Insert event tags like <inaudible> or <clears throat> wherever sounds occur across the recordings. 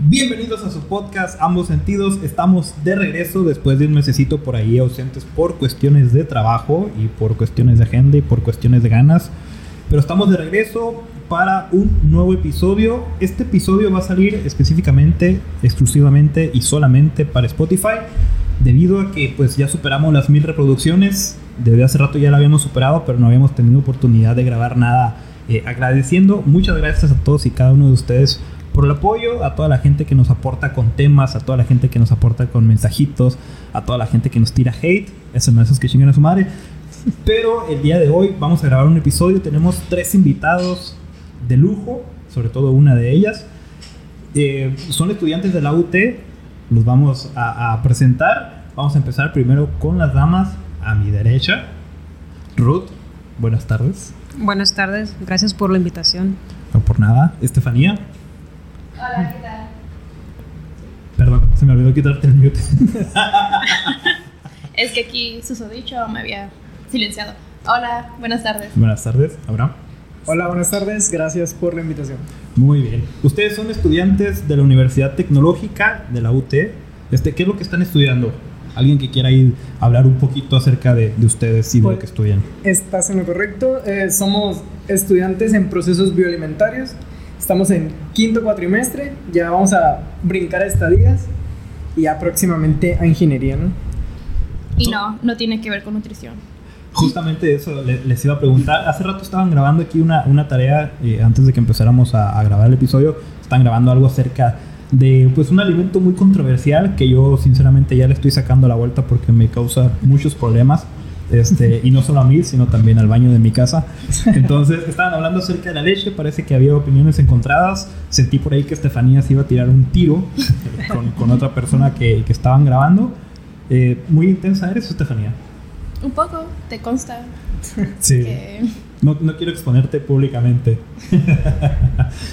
Bienvenidos a su podcast Ambos Sentidos. Estamos de regreso después de un mesecito por ahí ausentes por cuestiones de trabajo y por cuestiones de agenda y por cuestiones de ganas. Pero estamos de regreso para un nuevo episodio. Este episodio va a salir específicamente, exclusivamente y solamente para Spotify. Debido a que pues ya superamos las mil reproducciones. Desde hace rato ya la habíamos superado, pero no habíamos tenido oportunidad de grabar nada eh, agradeciendo. Muchas gracias a todos y cada uno de ustedes por el apoyo, a toda la gente que nos aporta con temas, a toda la gente que nos aporta con mensajitos, a toda la gente que nos tira hate, eso no esos que chingan a su madre. Pero el día de hoy vamos a grabar un episodio, tenemos tres invitados de lujo, sobre todo una de ellas. Eh, son estudiantes de la UT, los vamos a, a presentar. Vamos a empezar primero con las damas a mi derecha. Ruth, buenas tardes. Buenas tardes, gracias por la invitación. No por nada. Estefanía. Hola, ¿qué tal? Perdón, se me olvidó quitarte el mute. <laughs> Es que aquí susodicho me había silenciado. Hola, buenas tardes. buenas tardes, Abraham. Hola, buenas tardes. Gracias por la invitación. Muy bien. Ustedes son estudiantes de la Universidad Tecnológica de la UT. Este, ¿Qué es lo que están estudiando? Alguien que quiera ir a hablar un poquito acerca de, de ustedes y de lo Pues- que estudian. Estás en lo correcto. Eh, somos estudiantes en procesos bioalimentarios. Estamos en quinto cuatrimestre. Ya vamos a brincar a estadías y ya próximamente a ingeniería, ¿no? Y no, no tiene que ver con nutrición. Justamente eso le- les iba a preguntar. Hace rato estaban grabando aquí una, una tarea, eh, antes de que empezáramos a, a grabar el episodio, están grabando algo acerca de pues un alimento muy controversial que yo sinceramente ya le estoy sacando la vuelta porque me causa muchos problemas. Este, y no solo a mí, sino también al baño de mi casa. Entonces, estaban hablando acerca de la leche, parece que había opiniones encontradas. Sentí por ahí que Estefanía se iba a tirar un tiro con, con otra persona que, que estaban grabando. Eh, muy intensa eres, Estefanía. Un poco, te consta Sí. que... No, no quiero exponerte públicamente.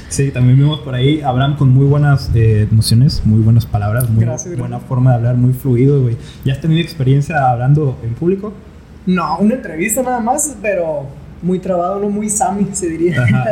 sí, también vimos por ahí a Abraham con muy buenas eh, nociones, muy buenas palabras, muy Gracias, buena gracias. forma de hablar, muy fluido, güey. ¿Ya has tenido experiencia hablando en público? No, una entrevista nada más, pero muy trabado, no muy Sammy, se diría. Ajá.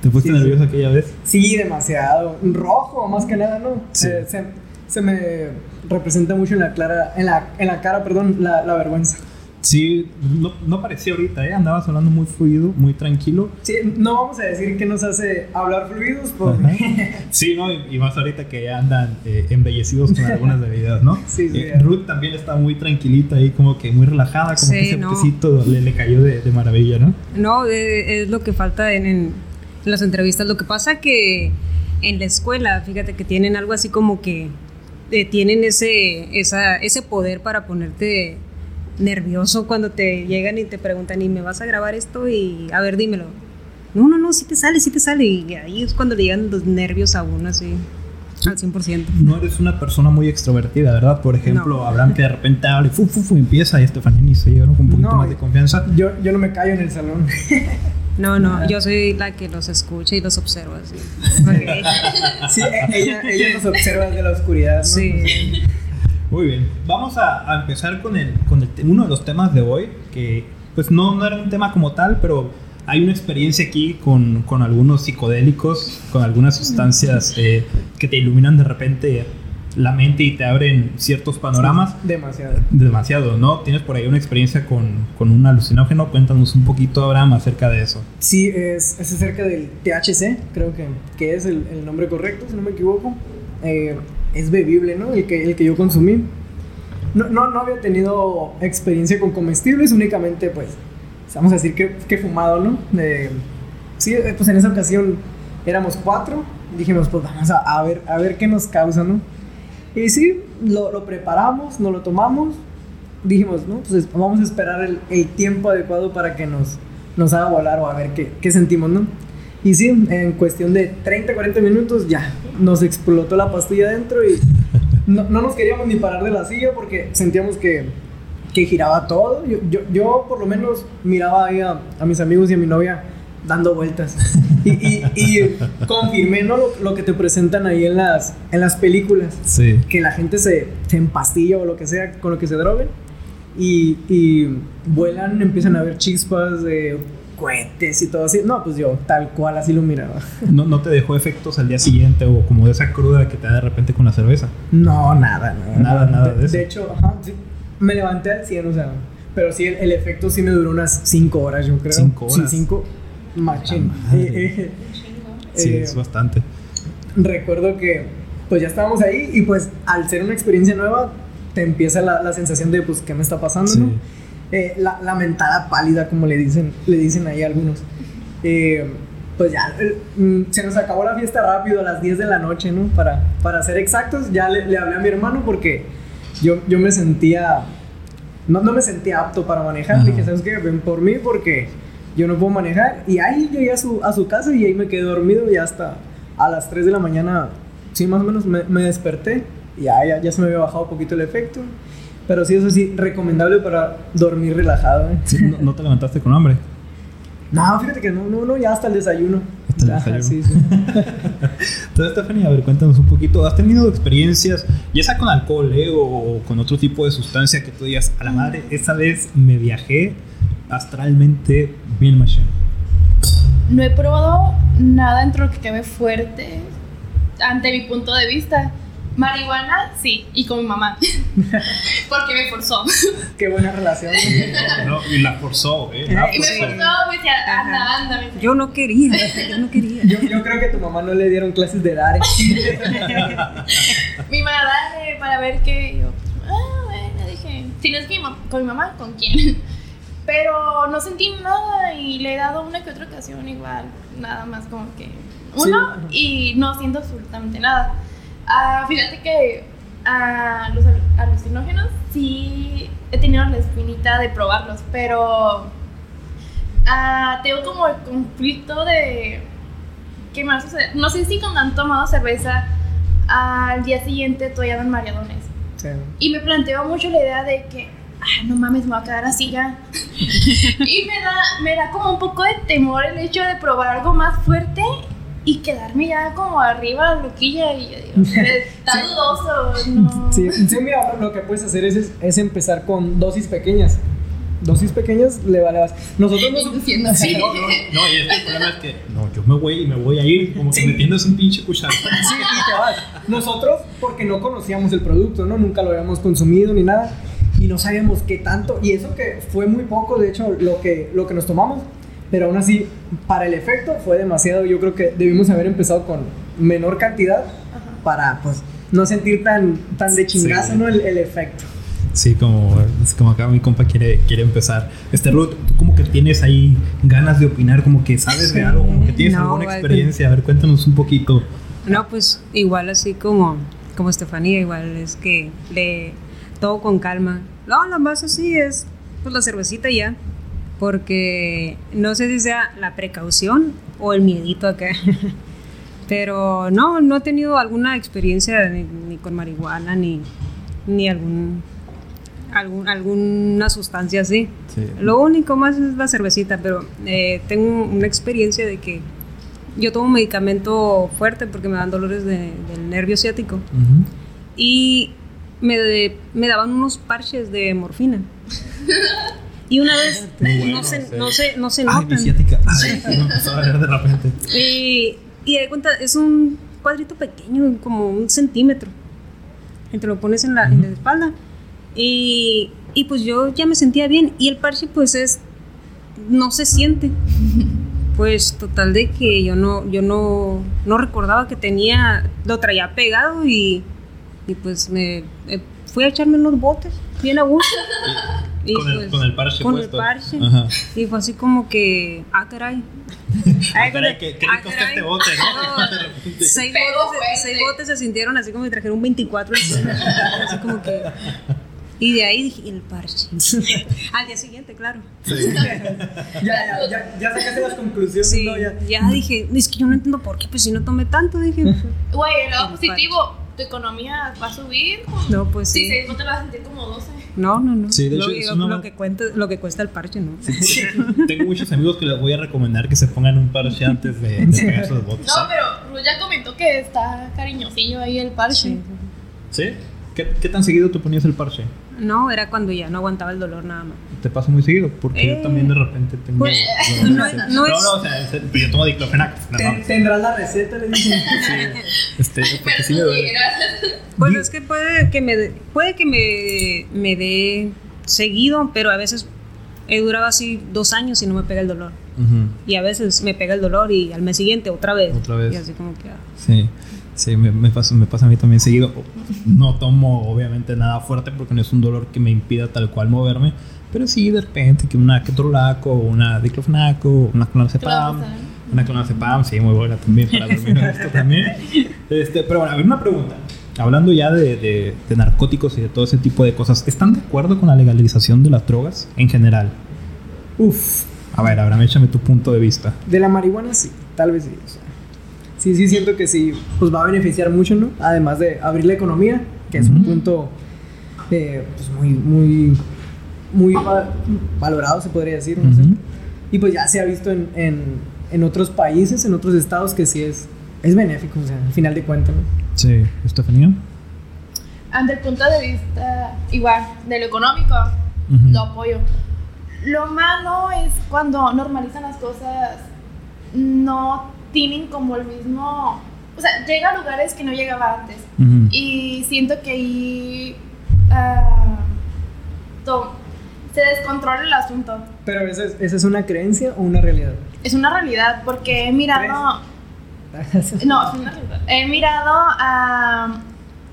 ¿Te fuiste Sí, nervioso aquella vez? Sí, demasiado. Rojo, más que nada, ¿no? Sí. Eh, se, se me representa mucho en la, clara, en la, en la cara perdón, la, la vergüenza. Sí, no, no parecía ahorita, ¿eh? Andabas hablando muy fluido, muy tranquilo. Sí, no vamos a decir que nos hace hablar fluidos, porque. <laughs> Sí, ¿no? Y, y más ahorita que ya andan eh, embellecidos con <laughs> algunas bebidas, ¿no? Sí, sí, Eh. Ruth también está muy tranquilita ahí, como que muy relajada, como Sí, que ese no. le, le cayó de, de maravilla, ¿no? No, es lo que falta en, en las entrevistas. Lo que pasa que en la escuela, fíjate que tienen algo así como que eh, tienen ese, esa, ese poder para ponerte nervioso cuando te llegan y te preguntan, ¿y me vas a grabar esto? Y a ver, dímelo. No, no, no, sí te sale, sí te sale. Y ahí es cuando le llegan los nervios a uno así, al 100%. No eres una persona muy extrovertida, ¿verdad? Por ejemplo, No. Abraham que de repente habla y fu, fu, fu, empieza y Estefanía ni se lleva con un poquito No, más de confianza. yo, yo no me callo en el salón. <laughs> No, no, yo soy la que los escucha y los observa así. Porque- <laughs> Sí, ella, ella nos observa desde la oscuridad, ¿no? Sí. Muy bien, vamos a, a empezar con, el, con el uno de los temas de hoy, que pues no, no era un tema como tal, pero hay una experiencia aquí con, con algunos psicodélicos, con algunas sustancias eh, que te iluminan de repente la mente y te abren ciertos panoramas. Demasiado. Demasiado, ¿no? Tienes por ahí una experiencia con, con un alucinógeno. Cuéntanos un poquito, Abraham, acerca de eso. Sí, es, es acerca del THC, creo que, que es el, el nombre correcto, si no me equivoco. Eh, es bebible, ¿no? El que, el que yo consumí. No, no, no había tenido experiencia con comestibles, únicamente, pues, vamos a decir que, que fumado, ¿no? Sí, eh, pues en esa ocasión éramos cuatro. Dijimos, pues vamos a, a ver, a ver qué nos causa, ¿no? Y sí, lo, lo preparamos, nos lo tomamos. Dijimos, ¿no? Pues vamos a esperar el, el tiempo adecuado para que nos, nos haga volar o a ver qué, qué sentimos, ¿no? Y sí, en cuestión de 30, 40 minutos ya nos explotó la pastilla dentro y no, no nos queríamos ni parar de la silla porque sentíamos que, que giraba todo. Yo, yo, yo por lo menos miraba ahí a, a mis amigos y a mi novia dando vueltas. Y, y, y confirmé ¿no? lo, lo que te presentan ahí en las, en las películas Sí. que la gente se, se empastilla o lo que sea con lo que se droguen y, y vuelan, empiezan a ver chispas, de cohetes y todo así. No, pues yo tal cual así lo miraba. ¿No, ¿No te dejó efectos al día siguiente o como de esa cruda que te da de repente con la cerveza? No, nada, no. Nada, nada de eso. De hecho, ajá, sí, me levanté al 100, o sea, pero sí, el, el efecto sí me duró unas 5 horas, yo creo. Cinco horas. Sí, 5 machín. Eh, <laughs> eh, Sí, eh, es bastante. recuerdo que pues ya estábamos ahí y pues al ser una experiencia nueva te empieza la, la sensación de pues qué me está pasando, Sí. ¿no? Eh, la, la mentada pálida como le dicen, le dicen ahí algunos. Eh, pues ya eh, se nos acabó la fiesta rápido a las 10 de la noche, ¿no? Para, para ser exactos, ya le, le hablé a mi hermano porque yo, yo me sentía, no, no me sentía apto para manejar. Ajá. Le dije, ¿sabes qué? Ven por mí porque yo no puedo manejar. Y ahí llegué a su, a su casa y ahí me quedé dormido y hasta a las 3 de la mañana, sí, más o menos me, me desperté y ya, ya, ya se me había bajado un poquito el efecto. Pero sí, eso sí, recomendable para dormir relajado. ¿eh? Sí, no, no te levantaste con hambre? <laughs> No, fíjate que no, no, no, ya hasta el desayuno. Hasta el Ajá, desayuno. sí, sí. <laughs> Entonces, Stephanie, a ver, cuéntanos un poquito. ¿Has tenido experiencias, ya sea con alcohol eh, o con otro tipo de sustancia que tú digas, a la madre, esa vez me viajé astralmente bien machine? No he probado nada dentro de lo que cabe fuerte ante mi punto de vista. Marihuana, sí, y con mi mamá. <laughs> Porque me forzó. Qué buena relación. No, y la forzó, ¿eh? La Y me forzó. forzó, me decía, anda, anda. Me decía. Yo no quería, <laughs> yo no quería. Yo, yo creo que a tu mamá no le dieron clases de dar. <laughs> Mi mamá, dale, para ver qué. Yo, ah, bueno, dije, si no es con mi mamá, ¿con quién? Pero no sentí nada y le he dado una que otra ocasión igual, nada más como que uno y no siento absolutamente nada. Ah, fíjate que a los al- alucinógenos sí he tenido la espinita de probarlos, pero ah, tengo como el conflicto de ¿qué me va a suceder? No sé si cuando han tomado cerveza al día siguiente todavía dan mareadones. Sí. Y me planteo mucho la idea de que, ah, no mames, me voy a quedar así ya. <laughs> y me da, me da como un poco de temor el hecho de probar algo más fuerte y quedarme ya como arriba, loquilla. Y yo digo, <laughs> está Sí. dudoso, no. Sí, sí, mira, lo que puedes hacer es, es empezar con dosis pequeñas. Dosis pequeñas le vale más. Nosotros nos... Induciendo así. Sí, no, no, no, y es que el problema es que, no, yo me voy y me voy a ir, como que Sí. metiéndose un pinche cuchara. Sí, y te vas. Nosotros, porque no conocíamos el producto, ¿no? Nunca lo habíamos consumido ni nada. Y no sabíamos qué tanto. Y eso que fue muy poco, de hecho, lo que, lo que nos tomamos. Pero aún así, para el efecto fue demasiado. Yo creo que debimos haber empezado con menor cantidad para, pues, no sentir tan, tan de chingazo, Sí. ¿no? El, el efecto. Sí, como, es como acá mi compa quiere, quiere empezar. Este Ruth, tú como que tienes ahí ganas de opinar, como que sabes de algo, como que tienes No, alguna güey, experiencia. A ver, cuéntanos un poquito. No, pues igual así como, como Estefanía, igual es que le todo con calma. No, lo más así es pues la cervecita ya. Porque no sé si sea la precaución o el miedito acá. <laughs> Pero no, no he tenido alguna experiencia ni, ni con marihuana ni, ni algún, algún alguna sustancia así. Sí. Lo único más es la cervecita, pero eh, tengo una experiencia de que yo tomo medicamento fuerte porque me dan dolores de- del nervio ciático Ujú. y me, de- me daban unos parches de morfina. <laughs> Y una vez bueno, <laughs> no, se, sí. no, se, no se Ay, notan. Ay, me empezó a doler de repente. Y, y de cuenta, es un cuadrito pequeño, como un centímetro. Y te lo pones en la, en la espalda. Y, y pues yo ya me sentía bien. Y el parche, pues es. No se siente. <laughs> Pues total de que yo no, yo no, no recordaba que tenía. Lo traía pegado y. Y pues me. eh, fui a echarme unos botes, bien a gusto. <laughs> Y con, el, pues, con el parche con puesto. el parche. Ajá. Y fue así como que. Ah, caray. <laughs> Ah, Ah, rico este <laughs> seis, botes, fuerte. seis botes se sintieron así como si trajeron un 24 encima. así como que y de ahí dije "¿Y el parche <laughs> al día siguiente claro Sí. Ya, ya, ya, ya sacaste las conclusiones, sí ¿no? Ya. ya dije es que yo no entiendo por qué pues si no tomé tanto dije Güey, el lado positivo, tu economía va a subir. no pues Sí, sí sí, no te vas a sentir como 12. No no no Sí, de lo, hecho, es lo- una- lo que cuenta lo que cuesta el parche no <laughs> Tengo muchos amigos que les voy a recomendar que se pongan un parche antes de, de pegarse los botes. No, pero Ruth ya comentó que está cariñosillo ahí el parche. Sí. ¿Sí? ¿Qué, qué tan seguido te ponías el parche? No, era cuando ya no aguantaba el dolor nada más. ¿Te pasa muy seguido? Porque Eh, yo también de repente tengo... pues, no, <laughs> no es- no es- no, o sea, es- yo tomo diclofenac. no, Ten- no, ¿Tendrás la receta? Le dicen. <laughs> este, porque sí me duele. sí, gracias. Pues es que puede que me dé- puede que me, me dé seguido, pero a veces he durado así dos años y no me pega el dolor. Ujú. Y a veces me pega el dolor y al mes siguiente otra vez. Otra vez. Y así como que... ah. Sí, sí, me, me pasa, me pasa a mí también seguido. No tomo obviamente nada fuerte porque no es un dolor que me impida tal cual moverme, pero sí de repente que una ketorolaco, una diclofenaco, una clonazepam, una clonazepam, sí, muy buena también para dormir esto también. Este, pero bueno, a ver, una pregunta. Hablando ya de, de- de narcóticos y de todo ese tipo de cosas, ¿están de acuerdo con la legalización de las drogas en general? Uf, A ver, Abraham, échame tu punto de vista. de la marihuana sí, tal vez sí. o sea, sí, sí siento que sí, pues va a beneficiar mucho, ¿no? Además de abrir la economía, que es un punto eh, pues muy, muy, muy va- valorado, se podría decir, no sé. Ujú. Y pues ya se ha visto en, en, en otros países, en otros estados, que sí es, es benéfico, o sea, al final de cuentas, ¿no? Sí, Estefanía. Ante el punto de vista, igual, de lo económico, Ujú. lo apoyo. Lo malo es cuando normalizan las cosas, no tienen como el mismo. O sea, llega a lugares que no llegaba antes. Ujú. Y siento que ahí. ah, to- se descontrola el asunto. Pero ¿esa es, ¿esa es una creencia o una realidad? Es una realidad, porque he mirado. No, es una realidad. He mirado a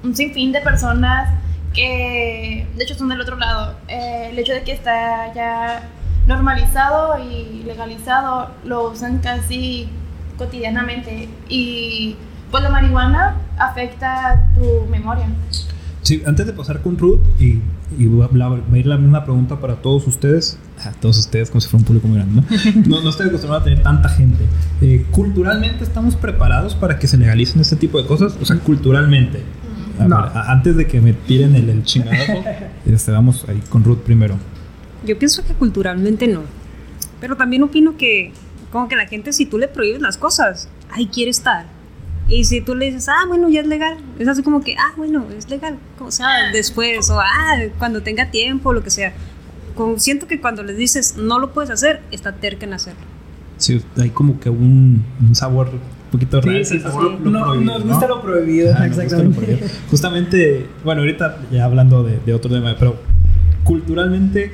un sinfín de personas que, de hecho, son del otro lado. Eh, el hecho de que está ya normalizado y legalizado lo usan casi cotidianamente. Y pues la marihuana afecta tu memoria. Sí, antes de pasar con Ruth, y, y va, a ir la misma pregunta para todos ustedes, a todos ustedes como si fuera un público muy grande, ¿no? <laughs> No, no estoy acostumbrado a tener tanta gente. Eh, ¿Culturalmente estamos preparados para que se legalicen este tipo de cosas? O sea, culturalmente. A No. ver, a- antes de que me tiren el, el chingadazo, <laughs> este, vamos ahí con Ruth primero. Yo pienso que culturalmente no. Pero también opino que, como que la gente, si tú le prohíbes las cosas, ahí quiere estar. Y si tú le dices, ah, bueno, ya es legal, es así como que, ah, bueno, es legal, o sea, después, o ah, cuando tenga tiempo, lo que sea. Como, siento que cuando les dices, no lo puedes hacer, está terca en hacerlo. Sí, hay como que un, un sabor un poquito raro. Sí, sí, sabor sí. lo No, prohibido, nos ¿no? gusta lo prohibido, Ah, gusta lo exactamente. prohibido. Justamente, bueno, ahorita ya hablando de, de otro tema, pero culturalmente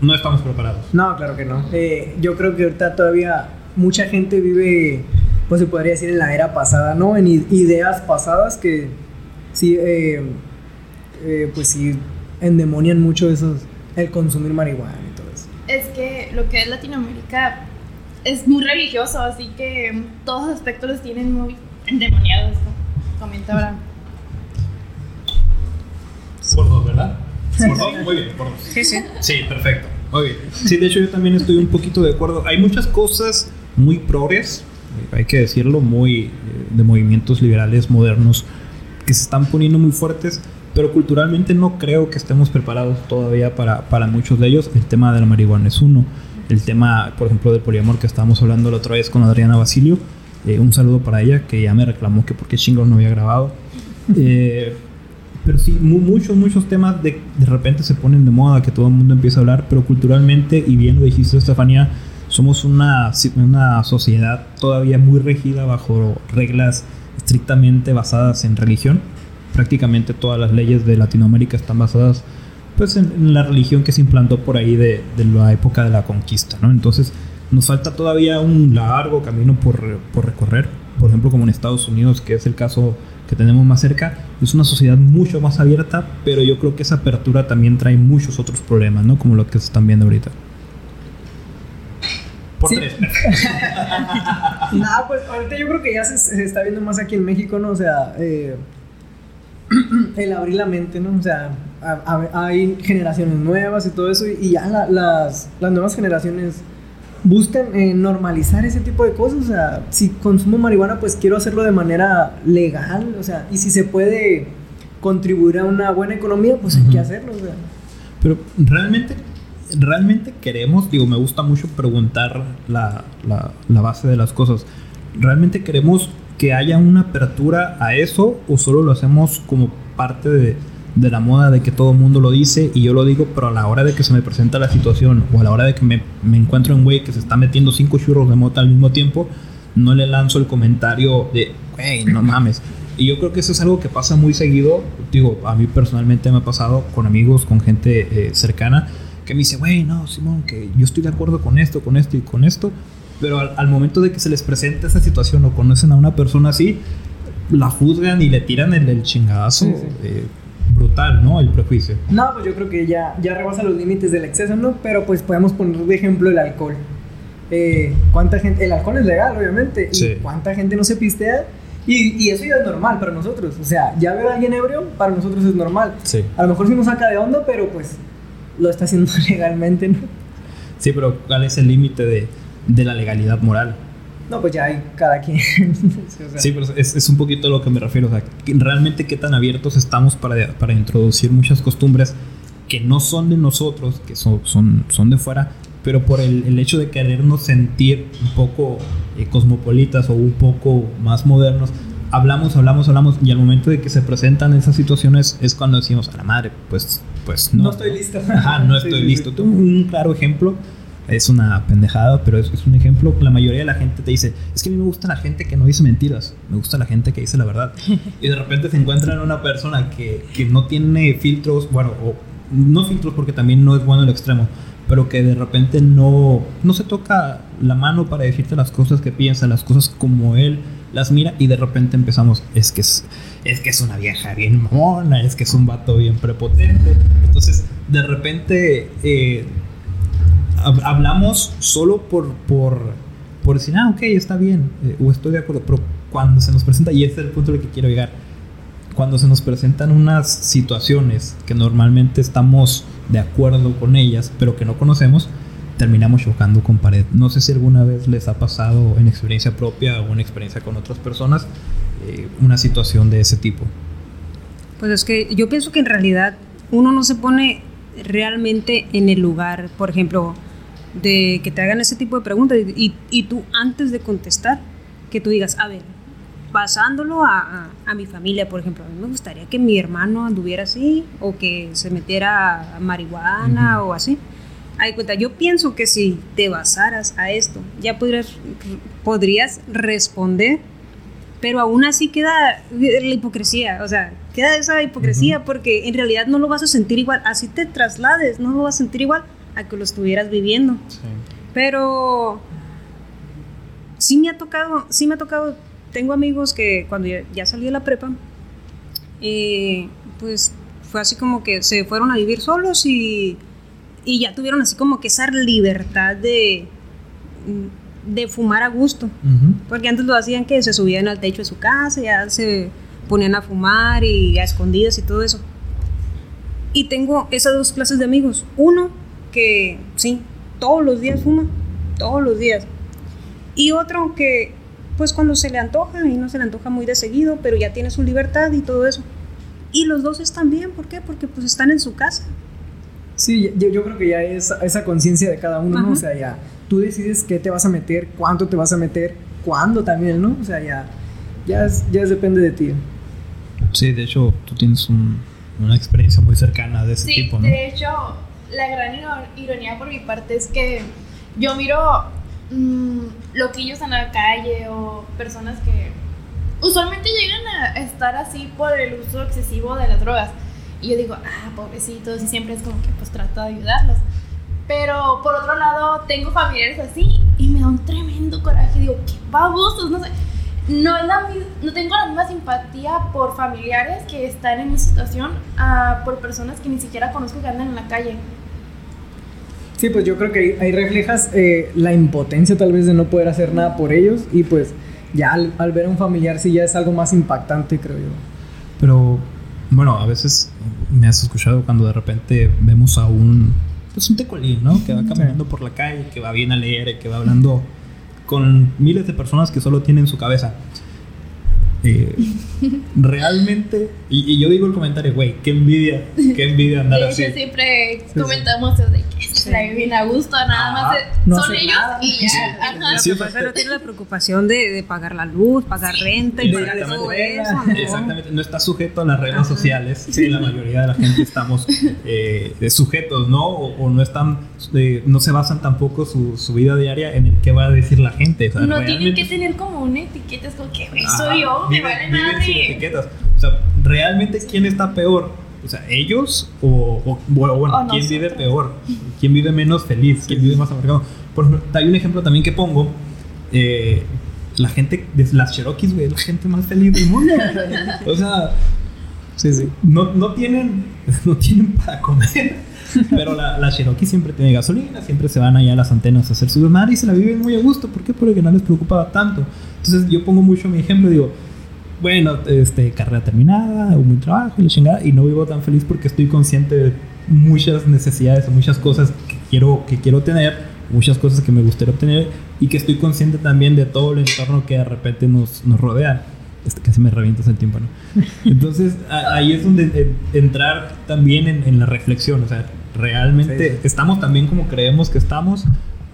no estamos preparados. No, claro que no. Eh, yo creo que ahorita todavía mucha gente vive, pues se podría decir, en la era pasada, ¿no? En ideas pasadas que sí, eh, eh, pues sí, endemonian mucho esos, el consumir marihuana y todo eso. Es que lo que es Latinoamérica es muy religioso, así que todos los aspectos los tienen muy endemoniados, ¿no? comenta Abraham. Por dos, ¿verdad? Por dos, muy bien, por dos. Sí, sí. Sí, perfecto. Muy bien. Sí, de hecho yo también estoy un poquito de acuerdo. Hay muchas cosas muy progres, hay que decirlo, muy eh, de movimientos liberales modernos que se están poniendo muy fuertes, pero culturalmente no creo que estemos preparados todavía para, para muchos de ellos. El tema de la marihuana es uno. El tema, por ejemplo, del poliamor que estábamos hablando la otra vez con Adriana Basilio. Eh, un saludo para ella, que ya me reclamó que porque chingos no había grabado. <laughs> Eh, pero sí, mu- muchos, muchos temas de, de repente se ponen de moda, que todo el mundo empieza a hablar, pero culturalmente, y bien lo dijiste, Estefanía, somos una, una sociedad todavía muy regida bajo reglas estrictamente basadas en religión. Prácticamente todas las leyes de Latinoamérica están basadas pues, en, la religión que se implantó por ahí de, de la época de la conquista. ¿no? Entonces, nos falta todavía un largo camino por, por recorrer. Por ejemplo, como en Estados Unidos, que es el caso que tenemos más cerca, es una sociedad mucho más abierta, pero yo creo que esa apertura también trae muchos otros problemas, ¿no? Como lo que se están viendo ahorita. Por Sí. tres. <laughs> Nada, pues ahorita yo creo que ya se, se está viendo más aquí en México, ¿no? O sea, eh, <clears throat> el abrir la mente, ¿no? O sea, a- a- hay generaciones nuevas y todo eso, y, y ya la- las, las nuevas generaciones buscan eh, normalizar ese tipo de cosas. O sea, si consumo marihuana, pues quiero hacerlo de manera legal, o sea, y si se puede contribuir a una buena economía, pues hay que Ujú. hacerlo, o sea. Pero realmente, realmente queremos, digo, me gusta mucho preguntar la, la- base de las cosas. ¿Realmente queremos que haya una apertura a eso o solo lo hacemos como parte de, de la moda de que todo el mundo lo dice y yo lo digo, pero a la hora de que se me presenta la situación o a la hora de que me, me encuentro en güey que se está metiendo cinco churros de mota al mismo tiempo, no le lanzo el comentario de, güey, no mames. Y yo creo que eso es algo que pasa muy seguido. Digo, a mí personalmente me ha pasado con amigos, con gente eh, cercana, que me dice, güey, no, Simón, que yo estoy de acuerdo con esto, con esto y con esto. Pero al, al momento de que se les presenta esa situación o conocen a una persona así, la juzgan y le tiran el, el chingadazo. Sí, sí. eh, brutal, ¿no? El prejuicio. No, pues yo creo que ya, ya rebasa los límites del exceso, ¿no? Pero pues podemos poner de ejemplo el alcohol. Eh, ¿Cuánta gente? El alcohol es legal, obviamente. Sí. ¿Y cuánta gente no se pistea? Y, y eso ya es normal para nosotros. O sea, ya ver a alguien ebrio, para nosotros es normal. Sí. A lo mejor sí nos saca de onda, pero pues lo está haciendo <laughs> legalmente, ¿no? Sí, pero ¿cuál es el límite de, de la legalidad moral? No, pues ya hay cada quien. <laughs> Sí, o sea, Sí, pero es, es un poquito a lo que me refiero. O sea, realmente qué tan abiertos estamos para, para introducir muchas costumbres que no son de nosotros, que son, son, son de fuera, pero por el, el hecho de querernos sentir un poco eh, cosmopolitas o un poco más modernos, hablamos, hablamos, hablamos, y al momento de que se presentan esas situaciones es cuando decimos, a la madre, pues, pues no. No estoy listo. <laughs> Ajá, no Sí, estoy sí, listo. sí. Tengo un claro ejemplo. Es una pendejada, pero es, es un ejemplo. La mayoría de la gente te dice, es que a mí me gusta la gente que no dice mentiras, me gusta la gente que dice la verdad. <laughs> y de repente se encuentran una persona que, que no tiene filtros, bueno, o no filtros porque también no es bueno el extremo, pero que de repente no, no se toca la mano para decirte las cosas que piensa, las cosas como él las mira y de repente empezamos, es que es, es que es una vieja bien mamona, es que es un vato bien prepotente. Entonces, de repente eh, hab- hablamos solo por, por, por decir, ah, ok, está bien, eh, o estoy de acuerdo, pero cuando se nos presenta, y este es el punto al que quiero llegar, cuando se nos presentan unas situaciones que normalmente estamos de acuerdo con ellas, pero que no conocemos, terminamos chocando con pared. No sé si alguna vez les ha pasado en experiencia propia o en experiencia con otras personas eh, una situación de ese tipo. Pues es que yo pienso que en realidad uno no se pone realmente en el lugar, por ejemplo, de que te hagan ese tipo de preguntas y, y- tú antes de contestar, que tú digas, a ver, basándolo a, a- a mi familia, por ejemplo, a mí me gustaría que mi hermano anduviera así o que se metiera a marihuana o así. Hay cuenta, yo pienso que si te basaras a esto, ya podrías, podrías responder pero aún así queda la hipocresía, o sea, queda esa hipocresía porque en realidad no lo vas a sentir igual, así te traslades, no lo vas a sentir igual a que lo estuvieras viviendo. Pero sí me ha tocado, sí me ha tocado, tengo amigos que cuando ya, ya salí de la prepa, eh, pues fue así como que se fueron a vivir solos y, y ya tuvieron así como que esa libertad de, de fumar a gusto. Porque antes lo hacían que se subían al techo de su casa, ya se ponían a fumar y a escondidas y todo eso. Y tengo esas dos clases de amigos. Uno que sí, todos los días fuma, todos los días. Y otro que pues cuando se le antoja y no se le antoja muy de seguido, pero ya tiene su libertad y todo eso. Y los dos están bien, ¿por qué? Porque pues están en su casa. Sí, yo, yo creo que ya es esa conciencia de cada uno, ¿no? O sea, ya tú decides qué te vas a meter, cuánto te vas a meter, cuándo también, ¿no? O sea, ya, ya, es- ya es- depende de ti. Sí, de hecho, tú tienes un- una experiencia muy cercana de ese Sí, tipo, ¿no? de hecho, la gran iro- ironía por mi parte es que yo miro mm, loquillos en la calle o personas que usualmente llegan a estar así por el uso excesivo de las drogas. Y yo digo, ah, pobrecitos, y siempre es como que pues trato de ayudarlos. Pero por otro lado, tengo familiares así y me da un tremendo coraje. Digo, qué babosos, no sé. No, es la no tengo la misma simpatía por familiares que están en mi situación a por personas que ni siquiera conozco que andan en la calle. Sí, pues yo creo que ahí, ahí reflejas eh, la impotencia tal vez de no poder hacer nada por ellos y pues ya al, al ver a un familiar sí ya es algo más impactante, creo yo. Pero, bueno, a veces me has escuchado cuando de repente vemos a un, pues un tecolín, ¿no? Que va Sí. caminando por la calle, que va bien alegre, que va hablando con miles de personas que solo tienen su cabeza. Eh, <laughs> realmente, y, y yo digo el comentario, güey, qué envidia, qué envidia andar De así. hecho, siempre sí. comentamos eso de se la bien a gusto, nada Ajá. más eh, No son ellos nada. y ya. Ajá. Sí, Lo o que sea, pasa es que no tiene la preocupación de, de pagar la luz, pagar renta y pagar todo eso. ¿no? Exactamente, no está sujeto a las reglas Ajá. sociales. Sí, la <laughs> mayoría de la gente estamos eh, sujetos, ¿no? O, o no están, eh, no se basan tampoco su, su vida diaria en el que va a decir la gente. O sea, No tienen que tener como una etiqueta, es como que, güey, Ajá, soy yo, me vale madre. etiquetas. O sea, realmente quién está peor. O sea, ellos o, o- bueno, bueno, O quién vive peor, quién vive menos feliz, quién vive más amargado. Por ejemplo, hay un ejemplo también que pongo. eh, la gente de las Cherokees, güey, es la gente más feliz del mundo. <laughs> o sea, Sí, sí. no, no tienen <laughs> no tienen para comer. Pero la, la Cherokee siempre tiene gasolina, siempre se van allá a las antenas a hacer su desmadre y se la viven muy a gusto. ¿Por qué? Porque no les preocupaba tanto. Entonces yo pongo mucho mi ejemplo y digo, bueno, este, carrera terminada, un buen trabajo y la chingada, y no vivo tan feliz porque estoy consciente de muchas necesidades o muchas cosas que quiero, que quiero tener, muchas cosas que me gustaría obtener y que estoy consciente también de todo el entorno que de repente nos, nos rodea. Este, casi me revientas el tiempo, ¿no? <laughs> Entonces a- ahí es donde eh, entrar también en, en la reflexión, o sea, realmente Sí, sí. estamos también como creemos que estamos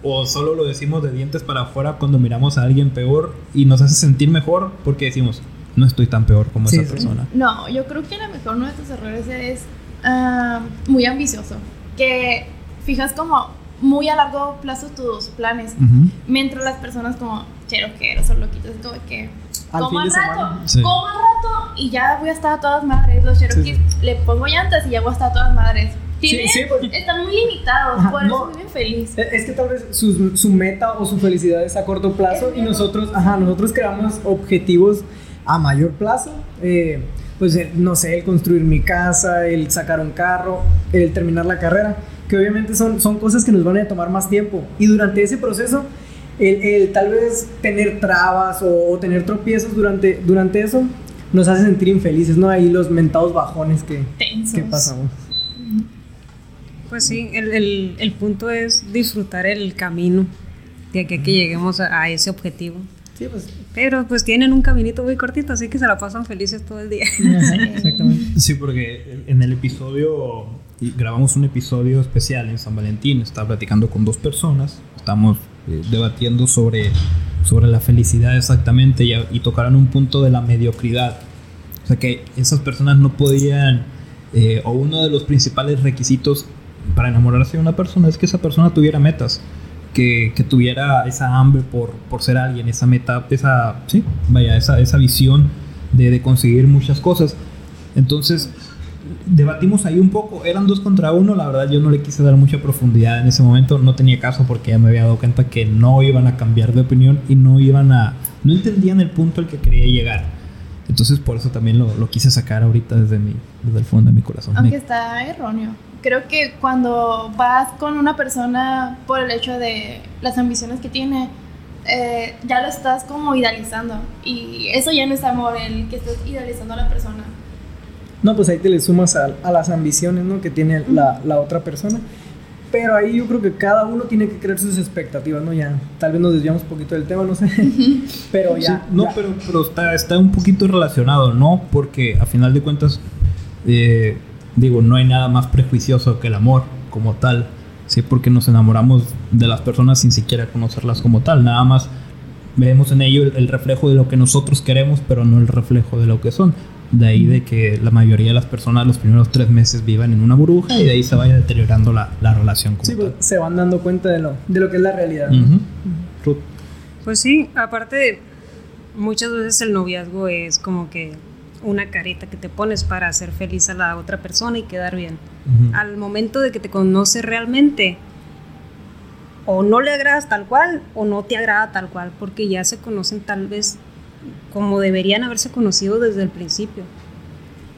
o solo lo decimos de dientes para afuera cuando miramos a alguien peor y nos hace sentir mejor porque decimos, no estoy tan peor como Sí, esa sí. persona. No, yo creo que a lo mejor uno de tus errores es ah, muy ambicioso. Que fijas como muy a largo plazo tus planes. Mientras las personas como cheroqueros o loquitos, como que Al como al rato. Sí. como al rato y ya voy a estar a todas madres. Los cherokees le pongo llantas y ya voy a estar a todas madres. Tienen, sí, pues. están muy limitados, Ajá, por eso no. viven feliz. Es es que tal vez su, su meta o su felicidad es a corto plazo y nosotros, ajá, nosotros creamos objetivos a mayor plazo. eh, pues el- no sé, el construir mi casa, el sacar un carro, el terminar la carrera, que obviamente son, son cosas que nos van a tomar más tiempo. Y durante ese proceso, el, el tal vez tener trabas o, o tener tropiezos durante, durante eso nos hace sentir infelices, ¿no? Ahí los mentados bajones que, Tensos. que pasamos. Pues sí, el, el- el punto es disfrutar el camino de aquí a que lleguemos a, a ese objetivo. Sí, pues. Pero pues tienen un caminito muy cortito, así que se la pasan felices todo el día. <laughs> Exactamente. Sí, porque en el episodio, grabamos un episodio especial en San Valentín, estaba platicando con dos personas, estamos eh, debatiendo sobre, sobre la felicidad exactamente y, y tocaron un punto de la mediocridad. O sea que esas personas no podían, eh, o uno de los principales requisitos para enamorarse de una persona es que esa persona tuviera metas. Que, que tuviera esa hambre por, por ser alguien, esa meta, esa, sí, vaya, esa, esa visión de, de conseguir muchas cosas. Entonces, debatimos ahí un poco, eran dos contra uno, la verdad yo no le quise dar mucha profundidad en ese momento, no tenía caso porque ya me había dado cuenta que no iban a cambiar de opinión y no iban a, no entendían el punto al que quería llegar. Entonces por eso también lo, lo quise sacar ahorita desde, mi, desde el fondo de mi corazón. Aunque Me- está erróneo. Creo que cuando vas con una persona por el hecho de las ambiciones que tiene, eh, ya lo estás como idealizando. Y eso ya no es amor, el que estás idealizando a la persona. No, pues ahí te le sumas a, a las ambiciones ¿no? que tiene la, la otra persona. Pero ahí yo creo que cada uno tiene que crear sus expectativas, ¿no? Ya, tal vez nos desviamos un poquito del tema, no sé. <laughs> pero Sí, ya. no, ya. pero, pero está, está un poquito relacionado, ¿no? Porque a final de cuentas, eh, digo, no hay nada más prejuicioso que el amor como tal, ¿sí? Porque nos enamoramos de las personas sin siquiera conocerlas como tal, nada más vemos en ello el, el reflejo de lo que nosotros queremos, pero no el reflejo de lo que son. De ahí de que la mayoría de las personas los primeros tres meses vivan en una burbuja y de ahí se vaya deteriorando la, la relación como Sí, pues, tal. se van dando cuenta de lo, de lo que es la realidad. Ruth. Pues sí, aparte, muchas veces el noviazgo es como que una careta que te pones para hacer feliz a la otra persona y quedar bien. Al momento de que te conoce realmente, o no le agradas tal cual, o no te agrada tal cual, porque ya se conocen tal vez como deberían haberse conocido desde el principio.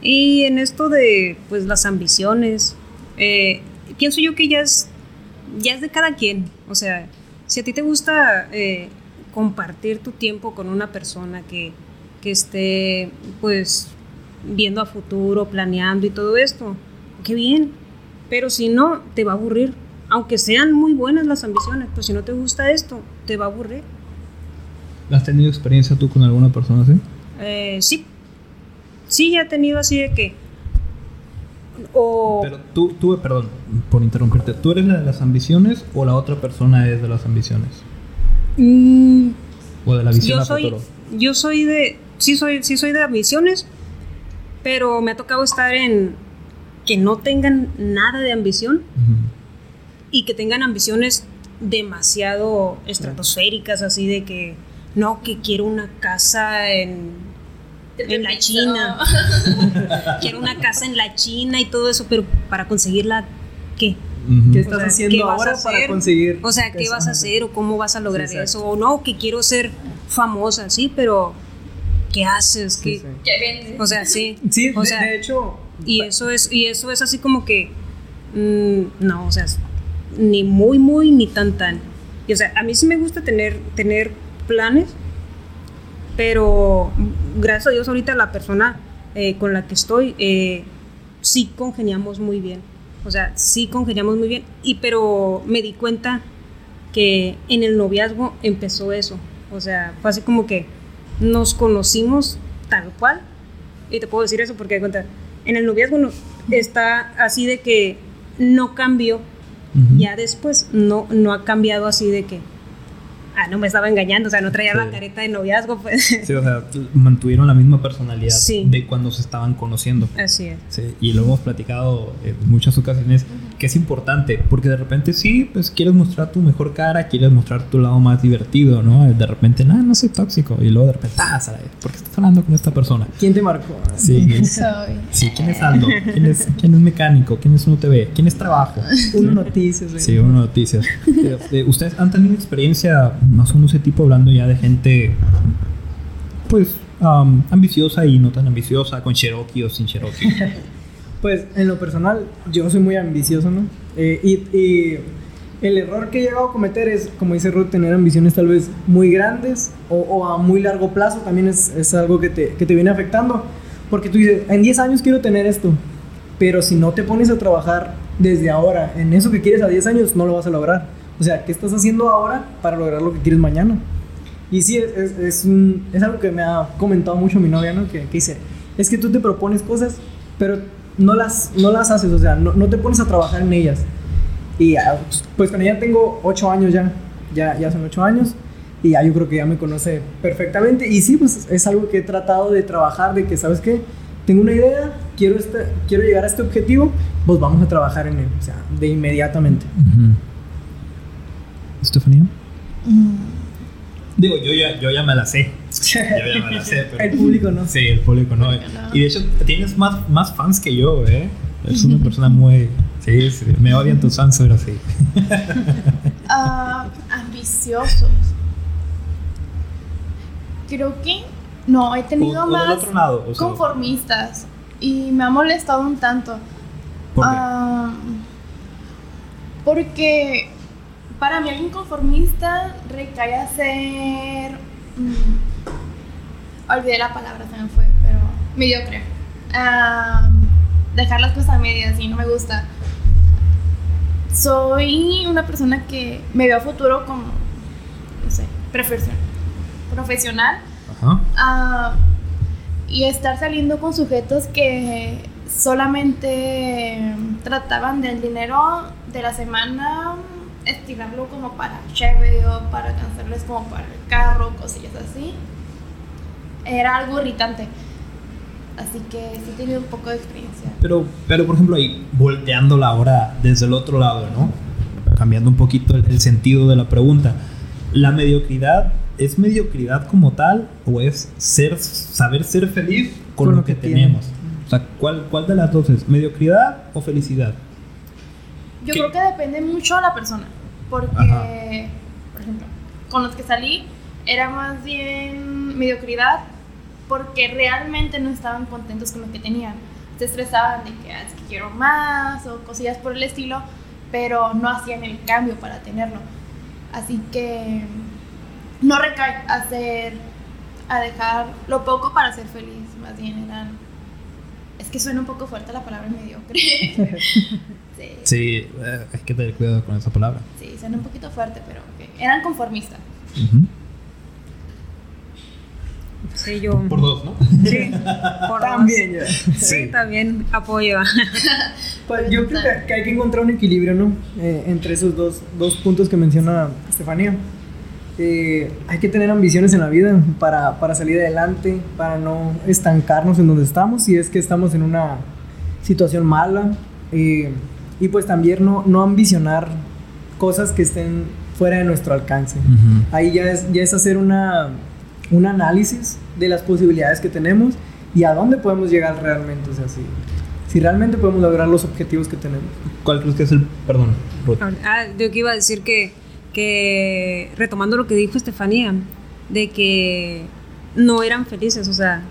Y en esto de pues las ambiciones, eh, pienso yo que ya es, ya es de cada quien. O sea, si a ti te gusta eh, compartir tu tiempo con una persona que, que esté pues viendo a futuro, planeando y todo esto, qué bien. Pero si no, te va a aburrir. Aunque sean muy buenas las ambiciones, pues si no te gusta esto, te va a aburrir. ¿Has tenido experiencia tú con alguna persona así? Eh, sí. Sí, ya he tenido así de que o Pero tú, tú, perdón por interrumpirte, ¿tú eres la de las ambiciones o la otra persona es de las ambiciones? mm, ¿O de la visión yo a soy futuro? yo soy de sí soy sí soy de ambiciones pero me ha tocado estar en que no tengan nada de ambición y que tengan ambiciones demasiado estratosféricas así de que no que quiero una casa en en la China <laughs> quiero una casa en la China y todo eso pero para conseguirla qué. ¿Qué O estás sea, haciendo ¿qué vas a ahora para conseguir? O sea, ¿qué eso? vas a hacer o cómo vas a lograr Sí, eso? O no, que quiero ser famosa, sí, pero ¿qué haces? ¿Qué- sí. O sea, sí. Sí, o de, sea, de hecho, y eso es y eso es así como que mm, no, o sea, ni muy muy ni tan tan. Y o sea, a mí sí me gusta tener tener planes, pero mm, gracias a Dios ahorita la persona eh, con la que estoy eh, sí congeniamos muy bien. O sea, sí congeniamos muy bien. Y pero me di cuenta que en el noviazgo empezó eso. O sea, fue así como que nos conocimos tal cual. Y te puedo decir eso porque de cuenta, en el noviazgo no- está así de que no cambió. Ujú. Ya después no, no ha cambiado así de que, ah, no me estaba engañando, o sea, no traía Sí. la careta de noviazgo, pues. Sí, o sea, mantuvieron la misma personalidad Sí. de cuando se estaban conociendo. Así es. Sí, y lo hemos platicado en muchas ocasiones que es importante, porque de repente sí, pues quieres mostrar tu mejor cara, quieres mostrar tu lado más divertido, ¿no? De repente, no, no soy tóxico, y luego de repente, ah, ¿por qué estás hablando con esta persona? ¿quién te marcó? Sí, <laughs> Soy. sí, ¿quién es Aldo? ¿Quién es, quién es mecánico? ¿Quién es un TV? ¿Quién es trabajo? Una noticia. güey. Sí, una noticia. Eh, ¿Ustedes han tenido experiencia, no son ese tipo, hablando ya de gente, pues, am, ambiciosa y no tan ambiciosa, con Cherokee o sin Cherokee? <laughs> Pues en lo personal, yo soy muy ambicioso, ¿no? Eh, y, y el error que he llegado a cometer es, como dice Ruth, tener ambiciones tal vez muy grandes o, o a muy largo plazo también es, es algo que te, que te viene afectando. Porque tú dices, en 10 años quiero tener esto, pero si no te pones a trabajar desde ahora en eso que quieres a 10 años, no lo vas a lograr. O sea, ¿qué estás haciendo ahora para lograr lo que quieres mañana? Y sí, es, es, es algo que me ha comentado mucho mi novia, ¿no? Que, que dice, es que tú te propones cosas, pero no las, no las haces, o sea, no, no te pones a trabajar en ellas. Y ah, pues, con ella tengo 8 años ya, ya, ya son 8 años, y ya yo creo que ya me conoce perfectamente. Y sí, pues es algo que he tratado de trabajar, de que, ¿sabes qué? Tengo una idea, quiero, este, quiero llegar a este objetivo, pues vamos a trabajar en él, o sea, de inmediatamente. ¿Estefanía? Digo, yo ya, yo ya me la sé. Yo ya me la sé, pero... El público no. Sí, el público no. Y de hecho, tienes más, más fans que yo, ¿eh? Es una persona muy... Sí, sí, me odian tus fans, pero sí. Ah, ambiciosos. Creo que no, he tenido O- o del más otro lado, o sea- conformistas y me ha molestado un tanto. ¿Por qué? Ah, porque para mí alguien conformista recae a ser... mm, olvidé la palabra, se me fue, pero mediocre. Ah, dejar las cosas a medias y no me gusta. Soy una persona que me veo a futuro como, no sé, profesio- profesional. Ajá. Ah, y estar saliendo con sujetos que solamente trataban del dinero de la semana, estirarlo como para cheve o para alcanzarles como para el carro, cosillas así. Era algo irritante. Así que sí he tenido un poco de experiencia. Pero, pero, por ejemplo, ahí, volteándola ahora desde el otro lado, ¿no? Cambiando un poquito el, el sentido de la pregunta. ¿La mediocridad es mediocridad como tal o es ser, saber ser feliz con, lo, que, tenemos? O sea, ¿cuál, ¿cuál de las dos es? ¿Mediocridad o felicidad? Yo ¿Qué? creo que depende mucho de la persona. Porque, Ajá. por ejemplo, con los que salí era más bien mediocridad porque realmente no estaban contentos con lo que tenían. Se estresaban de que, "Ah, es que quiero más o cosillas por el estilo, pero no hacían el cambio para tenerlo. Así que no recae a hacer, a dejar lo poco para ser feliz. Más bien eran. Es que suena un poco fuerte la palabra mediocre. <laughs> sí. Sí, eh, hay que tener cuidado con esa palabra. Sí, suena un poquito fuerte, pero ok. eran conformistas. Ujú. Sí, yo. Por dos, ¿no? Sí, <laughs> por También dos. ya. Sí, también apoyo. <laughs> Pues yo creo que, hay que encontrar un equilibrio, ¿no? Eh, entre esos dos, dos puntos que menciona Estefanía. Eh, hay que tener ambiciones en la vida para, para salir adelante, para no estancarnos en donde estamos, si es que estamos en una situación mala. eh, y pues también no, no ambicionar cosas que estén fuera de nuestro alcance. Ujú. Ahí ya es, ya es hacer una, un análisis de las posibilidades que tenemos y a dónde podemos llegar realmente. O sea, si, si realmente podemos lograr los objetivos que tenemos. ¿Cuál crees que es el. Perdón, Ruth. Ah, yo que iba a decir que, que, retomando lo que dijo Estefanía, de que no eran felices, o sea,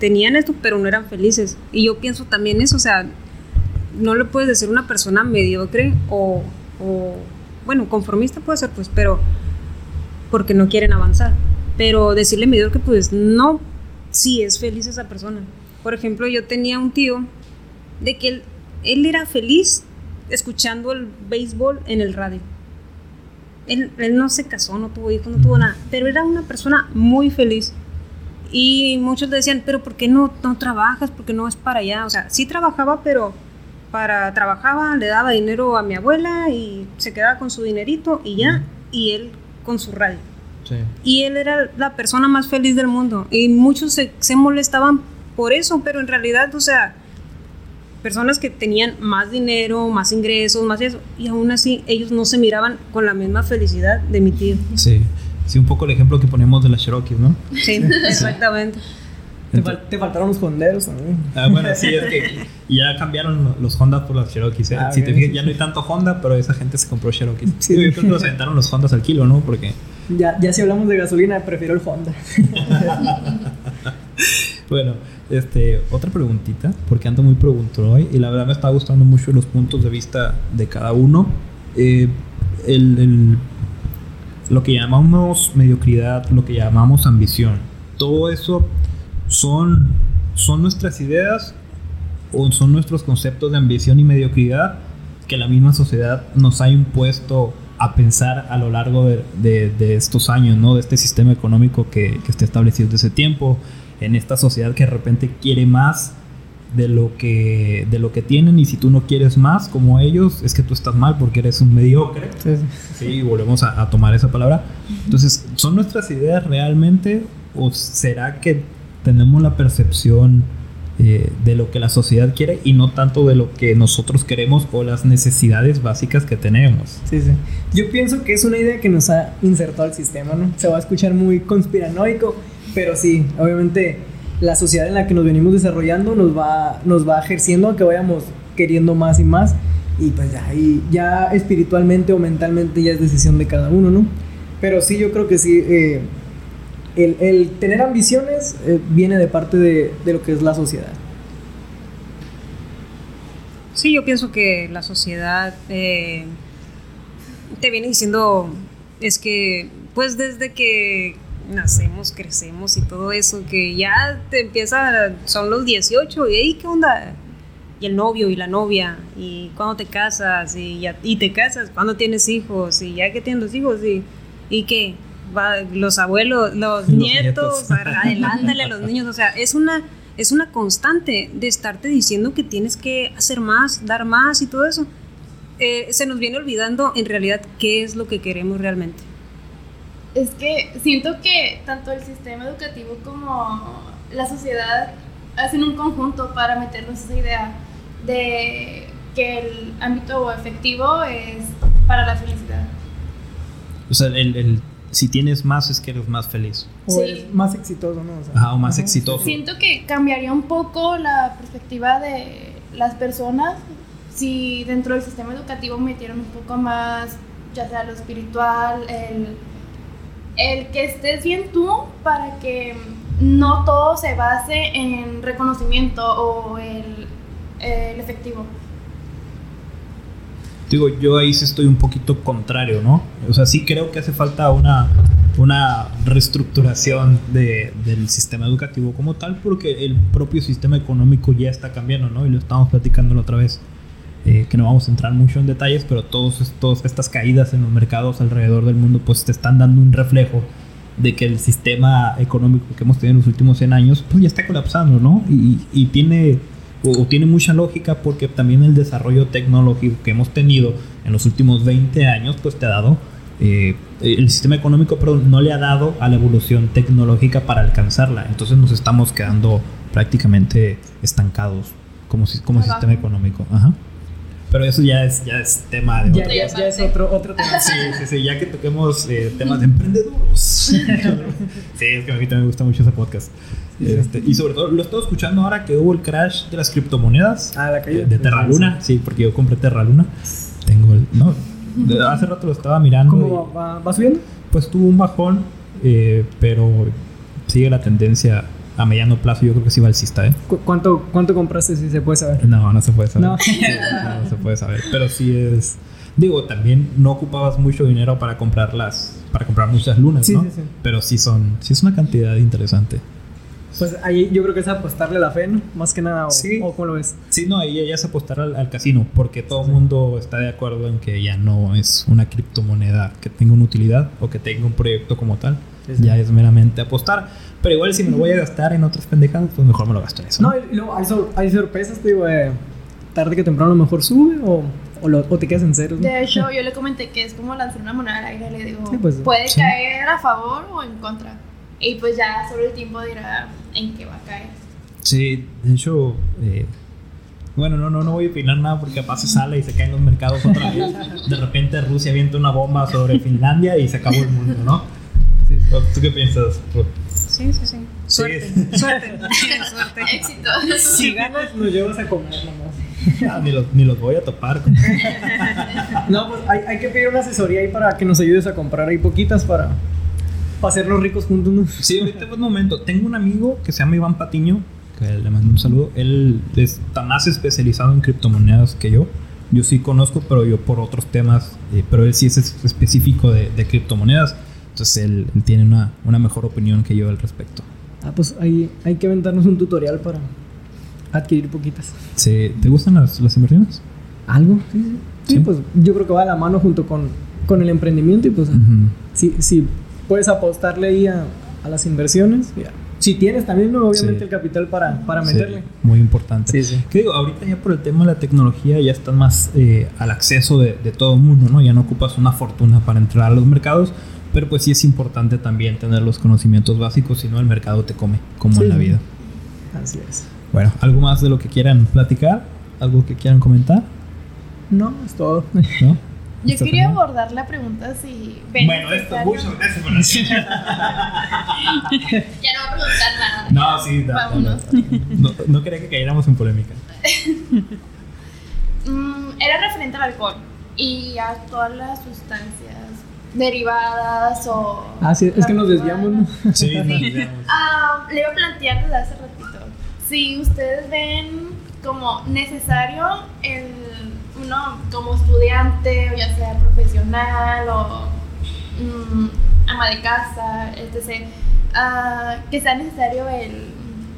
tenían esto, pero no eran felices. Y yo pienso también eso, o sea, no le puedes decir a una persona mediocre o, o, bueno, conformista puede ser, pues, pero porque no quieren avanzar. Pero decirle mediocre, pues no, si es feliz esa persona. Por ejemplo, yo tenía un tío de que él, él era feliz escuchando el béisbol en el radio. Él, él no se casó, no tuvo hijos, no tuvo nada, pero era una persona muy feliz. Y muchos decían, pero ¿por qué no, no trabajas? ¿Por qué no es para allá? O sea, sí trabajaba, pero para trabajaba, le daba dinero a mi abuela y se quedaba con su dinerito y ya, y él con su radio. Sí. Y él era la persona más feliz del mundo. Y muchos se, se molestaban por eso, pero en realidad, o sea, personas que tenían más dinero, más ingresos, más eso, y aún así ellos no se miraban con la misma felicidad de mi tío. Sí. Sí, un poco el ejemplo que ponemos de las Cherokees, ¿no? Sí, <laughs> exactamente. Te, fal- te faltaron los honderos. Ah, bueno, sí, es que ya cambiaron los Honda por las Cherokees. ¿eh? Ah, si ok, te fijas, ya no hay tanto Honda, pero esa gente se compró Cherokees. <laughs> Sí. Yo creo que los aventaron los Hondas al kilo, ¿no? Porque, Ya, ya si hablamos de gasolina, prefiero el Honda. <laughs> bueno, este, otra preguntita, porque ando muy preguntón hoy, y la verdad me está gustando mucho los puntos de vista de cada uno. Eh, el, el- lo que llamamos mediocridad, lo que llamamos ambición, todo eso son, son nuestras ideas o son nuestros conceptos de ambición y mediocridad que la misma sociedad nos ha impuesto a pensar a lo largo de, de- de estos años, ¿no? De este sistema económico que, que está establecido desde ese tiempo, en esta sociedad que de repente quiere más de lo que de lo que tienen y si tú no quieres más como ellos es que tú estás mal porque eres un mediocre Sí, volvemos a, a tomar esa palabra. Entonces, ¿son nuestras ideas realmente o será que tenemos la percepción eh, de lo que la sociedad quiere y no tanto de lo que nosotros queremos o las necesidades básicas que tenemos? Sí, sí. Yo pienso que es una idea que nos ha insertado al sistema, ¿no? Se va a escuchar muy conspiranoico, pero sí, obviamente la sociedad en la que nos venimos desarrollando nos va, nos va ejerciendo a que vayamos queriendo más y más. Y pues ya, ahí ya espiritualmente o mentalmente ya es decisión de cada uno, ¿no? Pero sí, yo creo que sí, eh, el, el tener ambiciones eh, viene de parte de, de lo que es la sociedad. Sí, yo pienso que la sociedad eh, te viene diciendo, es que, pues desde que nacemos, crecemos y todo eso, que ya te empieza, son los 18 y ahí, ¿qué onda? Y el novio y la novia, y cuando te casas, y, ya, y te casas, cuando tienes hijos, y ya que tienes hijos, y, y qué, Va, los abuelos, los, Los nietos, nietos. adelántale a los niños, o sea, es una, es una constante de estarte diciendo que tienes que hacer más, dar más y todo eso. Eh, se nos viene olvidando en realidad qué es lo que queremos realmente. Es que siento que tanto el sistema educativo como la sociedad hacen un conjunto para meternos esa idea de que el ámbito efectivo es para la felicidad. O sea, el, el- si tienes más es que eres más feliz. O Sí. eres más exitoso, ¿no? O sea, Ajá, o más ajá. exitoso. Siento que cambiaría un poco la perspectiva de las personas si dentro del sistema educativo metieran un poco más, ya sea lo espiritual, el, el que estés bien tú para que no todo se base en reconocimiento o el, el efectivo. Digo, yo ahí sí estoy un poquito contrario, ¿no? O sea, sí creo que hace falta una, una reestructuración de- del sistema educativo como tal, porque el propio sistema económico ya está cambiando, ¿no? Y lo estamos platicando la otra vez, eh, que no vamos a entrar mucho en detalles, pero todos estos, estas caídas en los mercados alrededor del mundo, pues te están dando un reflejo de que el sistema económico que hemos tenido en los últimos 100 años, pues ya está colapsando, ¿no? Y, y tiene, o, tiene mucha lógica porque también el desarrollo tecnológico que hemos tenido en los últimos 20 años, pues te ha dado, eh, el sistema económico, perdón, no le ha dado a la evolución tecnológica para alcanzarla. Entonces nos estamos quedando prácticamente estancados como, si- como sistema económico. Ajá. Pero eso ya es, ya es tema de Ya, otro. ya- ya es otro, otro tema. Sí, sí, sí, ya que toquemos eh, temas de emprendedores. sí, es que a mí también me gusta mucho ese podcast. Este, y sobre todo lo estoy escuchando ahora que hubo el crash de las criptomonedas. Ah, la caída. De, de Terra Luna, sí, porque yo compré Terra Luna. Tengo el. No, hace rato lo estaba mirando. ¿Cómo va, va- va subiendo? Pues tuvo un bajón, eh, pero sigue la tendencia a mediano plazo. Yo creo que sí va alcista, ¿eh? ¿Cu- ¿Cuánto, ¿Cuánto compraste si se puede saber? No, no se puede saber. No. <laughs> Sí, no, no se puede saber. Pero sí es. Digo, también no ocupabas mucho dinero para comprar las. Para comprar muchas lunas, Sí, ¿no? sí, sí. Pero sí son. Sí es una cantidad interesante. Pues ahí yo creo que es apostarle la fe, ¿no? Más que nada, o, Sí. o ¿cómo lo ves? Sí, no, ahí ya es apostar al, al casino, porque todo el mundo está de acuerdo en que ya no es una criptomoneda que tenga una utilidad o que tenga un proyecto como tal. Ya es meramente apostar. Pero igual si me lo voy a gastar en otras pendejadas, pues mejor me lo gasto en eso. No, y luego hay, sor- hay sorpresas, te digo, eh, tarde que temprano a lo mejor sube o, o, lo- o te quedas en ceros. ¿no? De hecho, yo le comenté que es como lanzar una moneda al aire. Le digo, Sí, pues, puede sí. caer a favor o en contra. Y pues ya sobre el tiempo dirá en qué va a caer. Sí, de hecho, eh, bueno, no, no, no voy a opinar nada porque capaz se sale y se caen los mercados otra vez. De repente Rusia avienta una bomba sobre Finlandia y se acabó el mundo, ¿no? ¿Tú qué piensas? Sí, sí, sí. Suerte, <laughs> suerte, suerte. Éxito. Si ganas, nos llevas a comer nomás. Ah, ni, los, ni los voy a topar. <laughs> No, pues hay, hay que pedir una asesoría ahí para que nos ayudes a comprar ahí poquitas para, para hacernos ricos juntos. ¿no? Sí, ahorita es buen momento. Tengo un amigo que se llama Iván Patiño, que le mando un saludo. Él está más especializado en criptomonedas que yo. Yo sí conozco, pero yo por otros temas, eh, pero él sí es es- específico de, de criptomonedas. Entonces él, él tiene una, una mejor opinión que yo al respecto. Ah, pues ahí hay que aventarnos un tutorial para adquirir poquitas. Sí, ¿Te gustan las, las inversiones? ¿Algo? Sí, sí. Sí, Sí. pues yo creo que va de la mano junto con, con el emprendimiento y pues Ujú. si, si puedes apostarle ahí a, a las inversiones, ya. si tienes también ¿no? obviamente Sí. el capital para, para Sí, meterle. muy importante. Sí, sí. Que digo, ahorita ya por el tema de la tecnología ya están más eh, al acceso de, de todo el mundo, ¿no? Ya no ocupas una fortuna para entrar a los mercados, pero pues sí es importante también tener los conocimientos básicos, si no el mercado te come, como Sí, en la vida. Así es. Bueno, ¿algo más de lo que quieran platicar? ¿Algo que quieran comentar? No, es todo. ¿No? <laughs> Yo ¿Está quería abordar la pregunta si ven Bueno, esto mucho gracias por <laughs> Ya no voy a preguntar nada. No, sí, da- Vámonos. No, no quería que cayéramos en polémica. <laughs> Mm, era referente al alcohol y a todas las sustancias derivadas o... Ah, sí, es que nos desviamos, ¿no? <laughs> Sí, nos Sí. desviamos. Ah, le iba a plantear desde hace ratito. Si ustedes ven como necesario el uno como estudiante o ya sea profesional o mm, ama de casa, etc. ah, que sea necesario el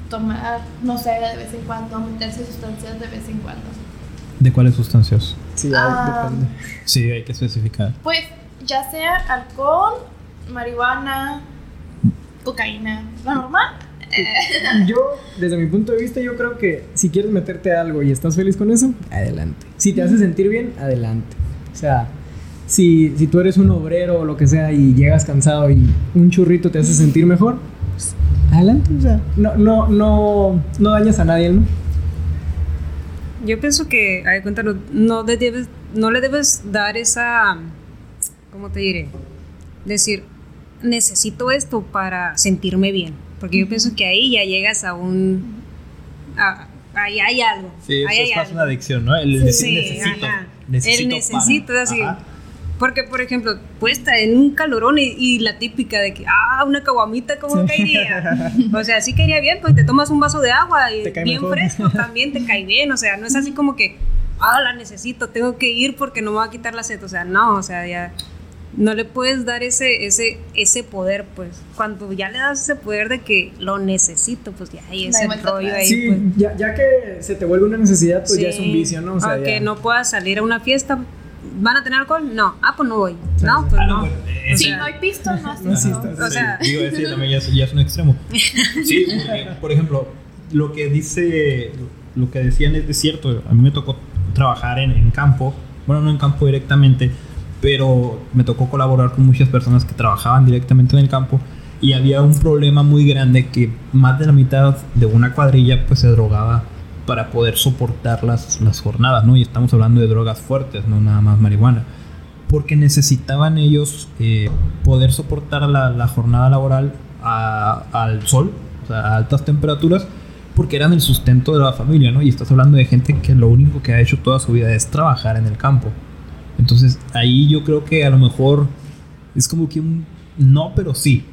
tomar, no sé, de vez en cuando, meterse sustancias de vez en cuando. ¿De cuáles sustancias? Sí, Ah. depende. Sí, hay que especificar. Pues ya sea alcohol, marihuana, cocaína, lo normal. Yo, desde mi punto de vista, yo creo que si quieres meterte a algo y estás feliz con eso, adelante. Si te hace sentir bien, adelante. O sea, si, si tú eres un obrero o lo que sea y llegas cansado y un churrito te hace sentir mejor, pues, adelante. O sea, no, no, no, no dañas a nadie, ¿no? Yo pienso que, a ver, cuéntalo, no le debes, no le debes dar esa, ¿cómo te diré? Decir, necesito esto para sentirme bien. Porque yo pienso que ahí ya llegas a un... a- ahí hay algo. Sí, ahí eso es más una adicción, ¿no? El Sí, decir Sí, necesito. ajá. necesito El para. necesito, así. Ajá. Porque, por ejemplo, puedes estar en un calorón y, y la típica de que, ah, una caguamita, ¿cómo caería? <laughs> O sea, sí caería bien, pues te tomas un vaso de agua y bien mejor. fresco también te cae bien. O sea, no es así como que, ah, la necesito, tengo que ir porque no me va a quitar la sed. O sea, no, o sea, ya no le puedes dar ese, ese, ese poder, pues. Cuando ya le das ese poder de que lo necesito, pues ya hay No ese hay vuelta rollo ahí, Sí, pues. ya, ya que se te vuelve una necesidad, pues ya es un Sí. vicio, ¿no? O sea, Aunque ya- no puedas salir a una fiesta, ¿van a tener alcohol? No. Ah, pues no voy. No, pues Ah, no. bueno, eh, Si sea, no hay pisto, no No asisto. asistas. O sea- digo, ese <laughs> también ya es, ya es un extremo. Sí, por ejemplo, lo que dice, lo que decían es, es cierto. A mí me tocó trabajar en, en campo, bueno, no en campo directamente, pero me tocó colaborar con muchas personas que trabajaban directamente en el campo y había un problema muy grande que más de la mitad de una cuadrilla pues se drogaba para poder soportar las, las jornadas, ¿no? Y estamos hablando de drogas fuertes, no nada más marihuana porque necesitaban ellos eh, poder soportar la, la jornada laboral a- al sol, o sea, a altas temperaturas, porque eran el sustento de la familia, ¿no? Y estás hablando de gente que lo único que ha hecho toda su vida es trabajar en el campo. Entonces ahí yo creo que a lo mejor es como que un no, pero sí.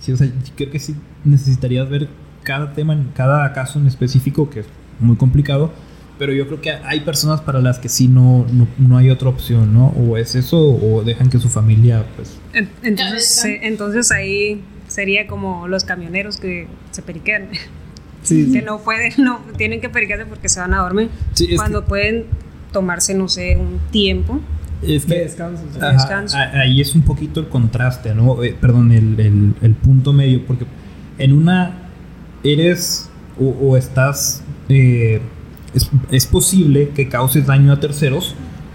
Sí, o sea, creo que sí necesitarías ver cada tema, en cada caso en específico, que es muy complicado, pero yo creo que hay personas para las que sí no, no, no hay otra opción, ¿no? O es eso o dejan que su familia, pues... En- Entonces, entonces ahí sería como los camioneros que se periquean. Sí, <laughs> que no pueden, no, tienen que periquearse porque se van a dormir. Sí, es Cuando pueden tomarse, no sé, un tiempo. Es de que, descanso. sí. de Ajá, descanso. a- ahí es un poquito el contraste, ¿no? Eh, perdón, el, el- el punto medio, porque en una eres o, o estás... eh, es, es posible que causes daño a terceros,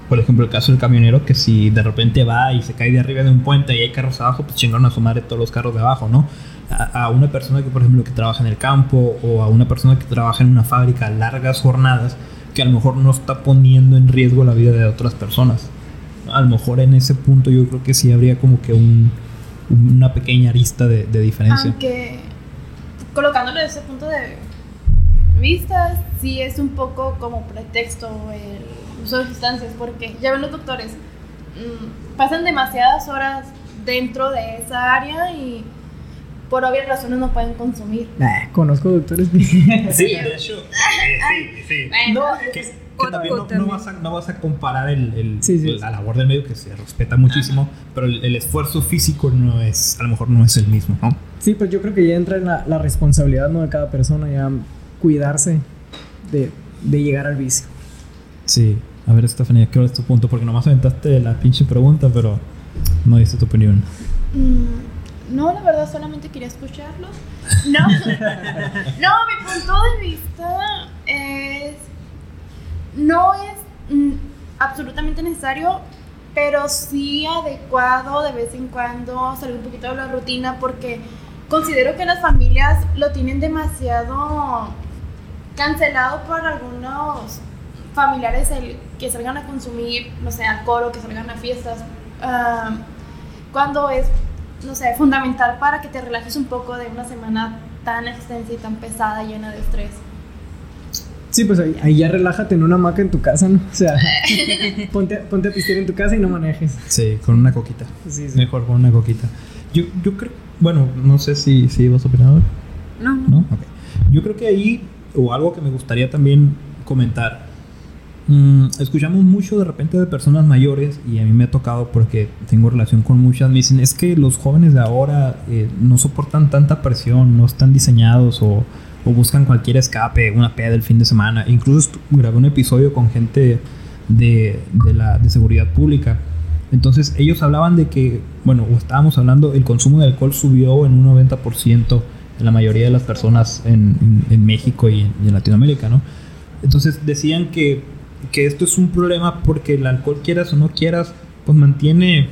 por ejemplo el caso del camionero, que si de repente va y se cae de arriba de un puente y hay carros abajo, pues chingaron a su madre todos los carros de abajo, ¿no? A, a una persona que, por ejemplo, que trabaja en el campo o a una persona que trabaja en una fábrica largas jornadas, que a lo mejor no está poniendo en riesgo la vida de otras personas a lo mejor en ese punto yo creo que sí habría como que un, una pequeña arista de, de diferencia. Aunque colocándolo desde ese punto de vista, sí es un poco como pretexto el uso de sustancias, porque ya ven los doctores, mm, pasan demasiadas horas dentro de esa área y por obvias razones no pueden consumir. Nah, conozco doctores que... <laughs> Sí, de hecho, <laughs> sí, sí. Bueno, Que, que O- también no, no vas a, no vas a comparar el, el- Sí, sí. la labor del medio que se respeta muchísimo, pero el, el esfuerzo físico no es, a lo mejor no es el mismo, ¿no? Sí, pues yo creo que ya entra en la, la responsabilidad ¿no? de cada persona, ya cuidarse de, de llegar al vicio. Sí. A ver, Estefanía, ¿qué es tu punto? Porque nomás aventaste la pinche pregunta, pero no diste tu opinión. Mm, No, la verdad, solamente quería escucharlo. No, <laughs> no, mi punto de vista es. No es mm, absolutamente necesario, pero sí adecuado de vez en cuando salir un poquito de la rutina, porque considero que las familias lo tienen demasiado cancelado por algunos familiares que salgan a consumir, no sé, alcohol o que salgan a fiestas. ah, cuando es, no sé, fundamental para que te relajes un poco de una semana tan extensa y tan pesada, llena de estrés. Sí, pues ahí, ahí ya relájate en una hamaca en tu casa, ¿no? O sea, <laughs> ponte, ponte a pistear en tu casa y no manejes. Sí, con una coquita. Sí, sí. Mejor con una coquita. Yo, yo creo, bueno, no sé si, si ibas a opinar. No, no. ¿no? Ok. Yo creo que ahí, o algo que me gustaría también comentar, mm, escuchamos mucho de repente de personas mayores, y a mí me ha tocado porque tengo relación con muchas, me dicen, es que los jóvenes de ahora eh, no soportan tanta presión, no están diseñados o, o buscan cualquier escape, una peda del fin de semana. Incluso grabé un episodio con gente de, de la, de seguridad pública. Entonces ellos hablaban de que, bueno, o estábamos hablando, el consumo de alcohol subió en un 90% en la mayoría de las personas en, en- en México y en, y en Latinoamérica, ¿no? Entonces decían que, que esto es un problema porque el alcohol, quieras o no quieras, pues mantiene,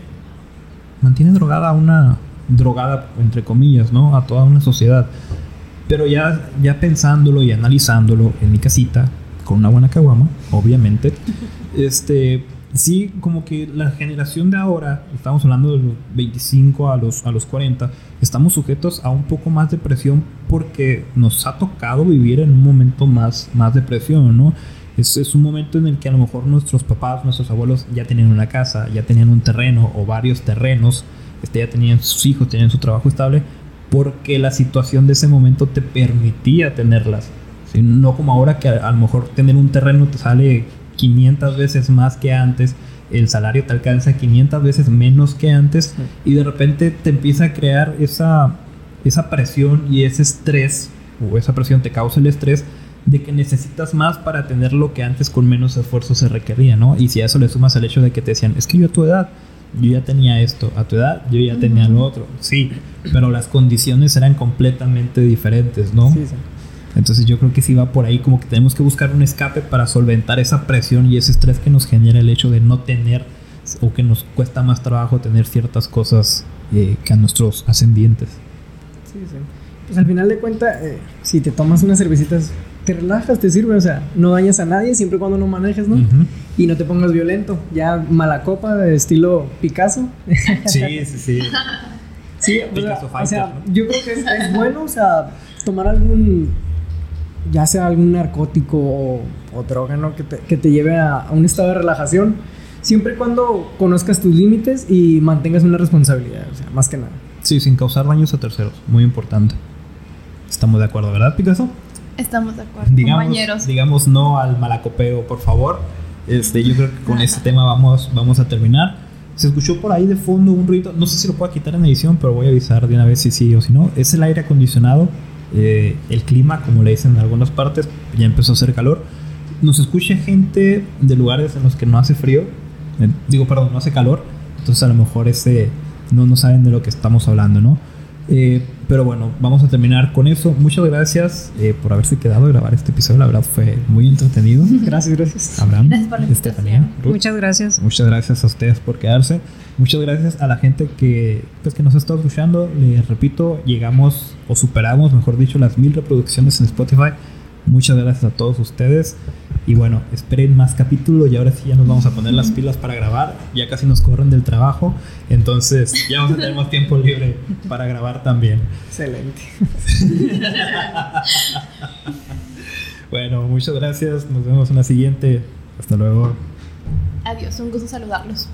mantiene drogada a una, drogada entre comillas, ¿no? A toda una sociedad. Pero ya, ya pensándolo y analizándolo en mi casita, con una buena caguama, obviamente, <laughs> este, sí, como que la generación de ahora, estamos hablando de los 25 a los, a los 40, estamos sujetos a un poco más de presión porque nos ha tocado vivir en un momento más, más de presión, ¿no? Es, es un momento en el que a lo mejor nuestros papás, nuestros abuelos ya tenían una casa, ya tenían un terreno o varios terrenos, este, ya tenían sus hijos, tenían su trabajo estable, porque la situación de ese momento te permitía tenerlas. ¿sí? No como ahora que a, a lo mejor tener un terreno te sale 500 veces más que antes, el salario te alcanza 500 veces menos que antes y de repente te empieza a crear esa, esa presión y ese estrés, o esa presión te causa el estrés de que necesitas más para tener lo que antes con menos esfuerzo se requería, ¿no? Y si a eso le sumas el hecho de que te decían, es que yo a tu edad, yo ya tenía esto, a tu edad, yo ya tenía lo otro, sí, pero las condiciones eran completamente diferentes, ¿no? Sí, sí. Entonces yo creo que sí va por ahí, como que tenemos que buscar un escape para solventar esa presión y ese estrés que nos genera el hecho de no tener o que nos cuesta más trabajo tener ciertas cosas eh, que a nuestros ascendientes. Sí, sí. Pues al final de cuentas, eh, si te tomas unas cervecitas, te relajas, te sirve, o sea, no dañas a nadie siempre cuando no manejes, ¿no? Y no te pongas violento. Ya mala copa de estilo Picasso. <laughs> Sí, sí, sí. Sí, o sea, Picasso o Fighter, sea, ¿no? yo creo que es, es bueno, o sea, tomar algún, ya sea algún narcótico o, o droga, ¿no? Que te, que te lleve a, a un estado de relajación, siempre y cuando conozcas tus límites y mantengas una responsabilidad, o sea, más que nada. Sí, sin causar daños a terceros, muy importante. Estamos de acuerdo, ¿verdad, Picasso? Estamos de acuerdo, digamos, compañeros. digamos no al malacopeo, por favor. Este, yo creo que con este tema vamos, vamos a terminar. Se escuchó por ahí de fondo un ruido, no sé si lo puedo quitar en edición, pero voy a avisar de una vez si sí o si no. Es el aire acondicionado, eh, el clima, como le dicen en algunas partes, ya empezó a hacer calor. Nos escucha gente de lugares en los que no hace frío, eh, digo, perdón, no hace calor, entonces a lo mejor ese, no, no saben de lo que estamos hablando, ¿no? Eh, pero bueno, vamos a terminar con eso. Muchas gracias eh, por haberse quedado a grabar este episodio. La verdad fue muy entretenido. <laughs> Gracias, gracias. Abraham, Gracias por la Estefanía. Ruth. Muchas gracias. Muchas gracias a ustedes por quedarse. Muchas gracias a la gente que, pues, que nos está escuchando. Les repito, llegamos o superamos, mejor dicho, las mil reproducciones en Spotify. Muchas gracias a todos ustedes. Y bueno, esperen más capítulos y ahora sí ya nos vamos a poner las pilas para grabar. Ya casi nos corren del trabajo. Entonces ya vamos a tener más tiempo libre para grabar también. Excelente. <laughs> Bueno, muchas gracias. Nos vemos en la siguiente. Hasta luego. Adiós, un gusto saludarlos.